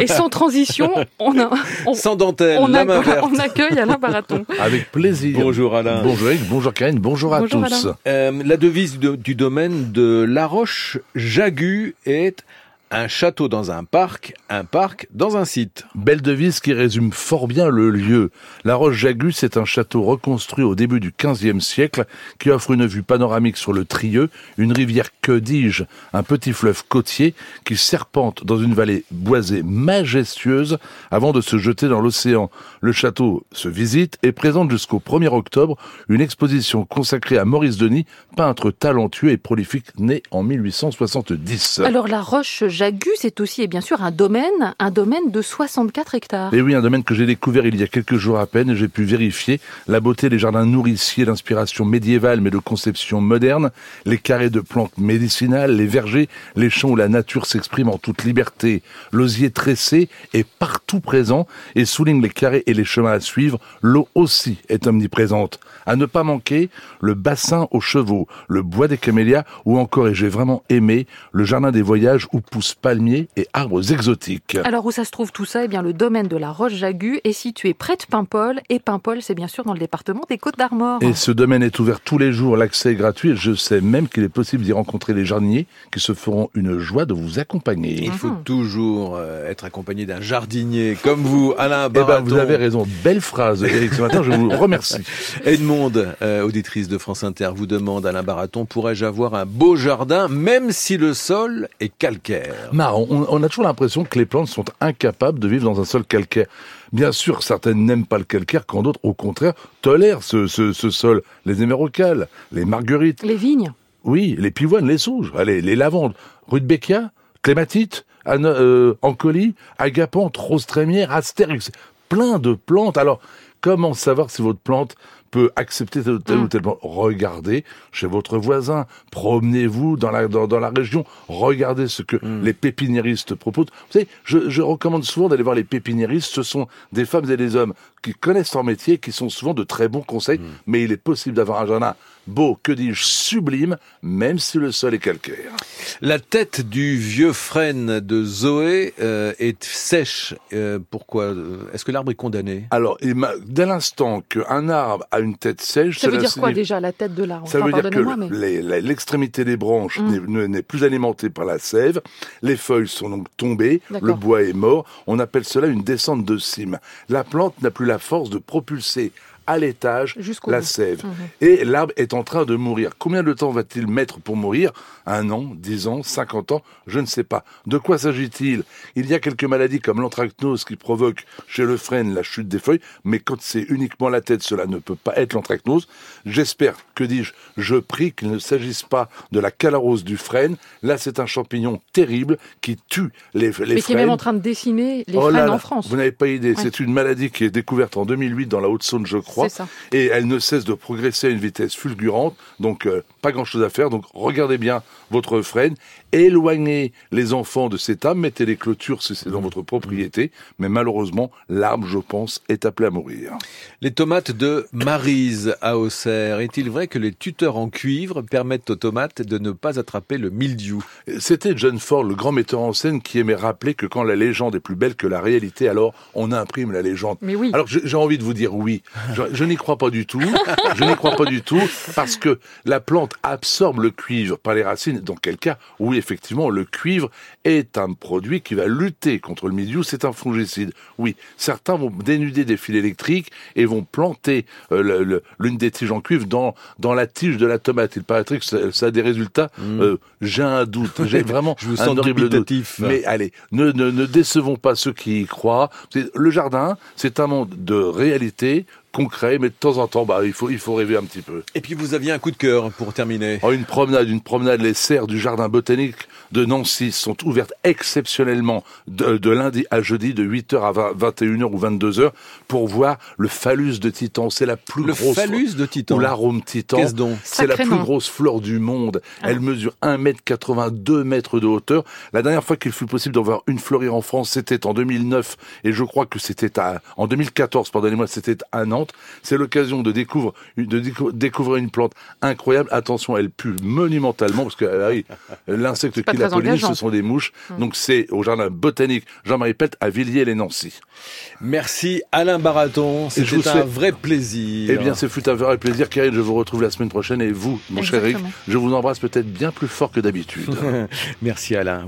Et sans transition, on a, on, Sans dentelle, on, la a- main verte. on accueille Alain Baraton. Avec plaisir. Bonjour Alain. Bonjour Eric, bonjour Karine, bonjour à Bonjour tous. Alain. Euh, la devise du, du domaine de La Roche-Jagu est un château dans un parc, un parc dans un site. Belle devise qui résume fort bien le lieu. La Roche-Jagus c'est un château reconstruit au début du XVe siècle qui offre une vue panoramique sur le Trieux, une rivière que dis-je, un petit fleuve côtier qui serpente dans une vallée boisée majestueuse avant de se jeter dans l'océan. Le château se visite et présente jusqu'au 1er octobre une exposition consacrée à Maurice Denis, peintre talentueux et prolifique né en 1870. Alors la roche Jagu, c'est aussi et bien sûr un domaine, un domaine de 64 hectares. Et oui, un domaine que j'ai découvert il y a quelques jours à peine et j'ai pu vérifier la beauté des jardins nourriciers d'inspiration médiévale mais de conception moderne, les carrés de plantes médicinales, les vergers, les champs où la nature s'exprime en toute liberté. L'osier tressé est partout présent et souligne les carrés et les chemins à suivre. L'eau aussi est omniprésente. À ne pas manquer, le bassin aux chevaux, le bois des camélias ou encore, et j'ai vraiment aimé, le jardin des voyages où poussent palmiers et arbres exotiques. Alors où ça se trouve tout ça? Eh bien le domaine de la roche Jagu est situé près de Paimpol et Paimpol c'est bien sûr dans le département des Côtes d'Armor. Et ce domaine est ouvert tous les jours, l'accès est gratuit. Je sais même qu'il est possible d'y rencontrer les jardiniers qui se feront une joie de vous accompagner. Il faut Mhm. toujours euh, être accompagné d'un jardinier comme vous, Alain Eh ben, Baraton. vous avez raison. Belle phrase, Eric. Ce matin, je vous remercie. Edmond, euh, auditrice de France Inter, vous demande, Alain Baraton, pourrais-je avoir un beau jardin même si le sol est calcaire? Marrant, on, on a toujours l'impression que les plantes sont incapables de vivre dans un sol calcaire. Bien sûr, certaines n'aiment pas le calcaire, quand d'autres, au contraire, tolèrent ce, ce, ce sol. Les émeraucales, les marguerites, Les vignes. oui, les pivoines, les sauges, allez, les lavandes, rudbeckia, clématite, an- euh, ancolie, agapante, rose trémière, astérix, plein de plantes. Alors, comment savoir si votre plante peut accepter telle ou telle, ou telle plante Regardez chez votre voisin, promenez-vous dans la, dans, dans la région, regardez ce que les pépiniéristes proposent. Vous savez, je, je recommande souvent d'aller voir les pépiniéristes. Ce sont des femmes et des hommes qui connaissent leur métier, qui sont souvent de très bons conseils, mais il est possible d'avoir un jardin beau, que dis-je, sublime, même si le sol est calcaire. La tête du vieux frêne de Zoé euh, est sèche. Euh, pourquoi euh, Est-ce que l'arbre est condamné? Alors, dès l'instant qu'un arbre a une tête sèche, Ça veut dire quoi déjà la tête de l'arbre? Ça Enfin, veut dire que l'extrémité des branches Mm. n'est- ne- n'est plus alimentée par la sève, les feuilles sont donc tombées, le bois est mort, on appelle cela une descente de cime. La plante n'a plus la force de propulser à l'étage la bout. sève. Mhm. Et l'arbre est en train de mourir. Combien de temps va-t-il mettre pour mourir? Un an, dix ans, cinquante ans? Je ne sais pas. De quoi s'agit-il? Il y a quelques maladies comme l'anthracnose qui provoquent chez le frêne la chute des feuilles, mais quand c'est uniquement la tête, cela ne peut pas être l'anthracnose. J'espère, que dis-je, je prie qu'il ne s'agisse pas de la calarose du frêne. Là, c'est un champignon terrible qui tue les, les Mais qui est frênes. même en train de décimer les Oh frênes là, en France. Vous n'avez pas idée. Ouais. C'est une maladie qui est découverte en 2008 dans la Haute-Saône, je crois. Et elle ne cesse de progresser à une vitesse fulgurante. Donc, euh, pas grand-chose à faire. Donc, regardez bien votre frêne. Éloignez les enfants de cette âme. Mettez les clôtures si c'est dans votre propriété. Mais malheureusement, l'arbre, je pense, est appelé à mourir. Les tomates de Marise à Auxerre. Est-il vrai que les tuteurs en cuivre permettent aux tomates de ne pas attraper le mildiou? C'était John Ford, le grand metteur en scène, qui aimait rappeler que quand la légende est plus belle que la réalité, alors on imprime la légende. Mais oui. Alors j'ai j'ai envie de vous dire oui. Je, je n'y crois pas du tout. Je n'y crois pas du tout parce que la plante absorbe le cuivre par les racines. Dans quel cas, oui, effectivement, le cuivre est un produit qui va lutter contre le mildiou. C'est un fongicide. Oui, certains vont dénuder des fils électriques et vont planter euh, l'une des tiges en cuivre dans dans la tige de la tomate. Il paraîtrait que ça, ça a des résultats. euh, j'ai un doute. J'ai vraiment Je vous un sens horrible doute. dubitatif. Mais allez, ne, ne, ne décevons pas ceux qui y croient. Le jardin, c'est un monde de réalité concret, mais de temps en temps, bah, il faut, il faut rêver un petit peu. Et puis vous aviez un coup de cœur pour terminer. Oh, une promenade, une promenade, les serres du jardin botanique de Nancy sont ouvertes exceptionnellement de, de lundi à jeudi de 8h à 20 21h ou 22h pour voir le phallus de Titan. C'est la plus Le grosse phallus de Titan. ou l'arôme Titan. Qu'est-ce donc C'est la plus grosse fleur du monde. Elle mesure 1 mètre 82 mètres de hauteur. La dernière fois qu'il fut possible d'en voir une fleurir en France, c'était en 2009 et je crois que c'était à, en 2014, pardonnez-moi, c'était à Nantes. Plantes. C'est l'occasion de découvrir, de décou- découvrir une plante incroyable. Attention, elle pue monumentalement parce que ah oui, l'insecte qui la pollinise, ce sont des mouches. Donc c'est au jardin botanique Jean-Marie Pelt à Villiers-les-Nancy. Merci Alain Baraton, c'était un souhaite- vrai plaisir. Eh bien, ce fut un vrai plaisir, Karine. Je vous retrouve la semaine prochaine et vous, mon cher Eric, je vous embrasse peut-être bien plus fort que d'habitude. Merci Alain.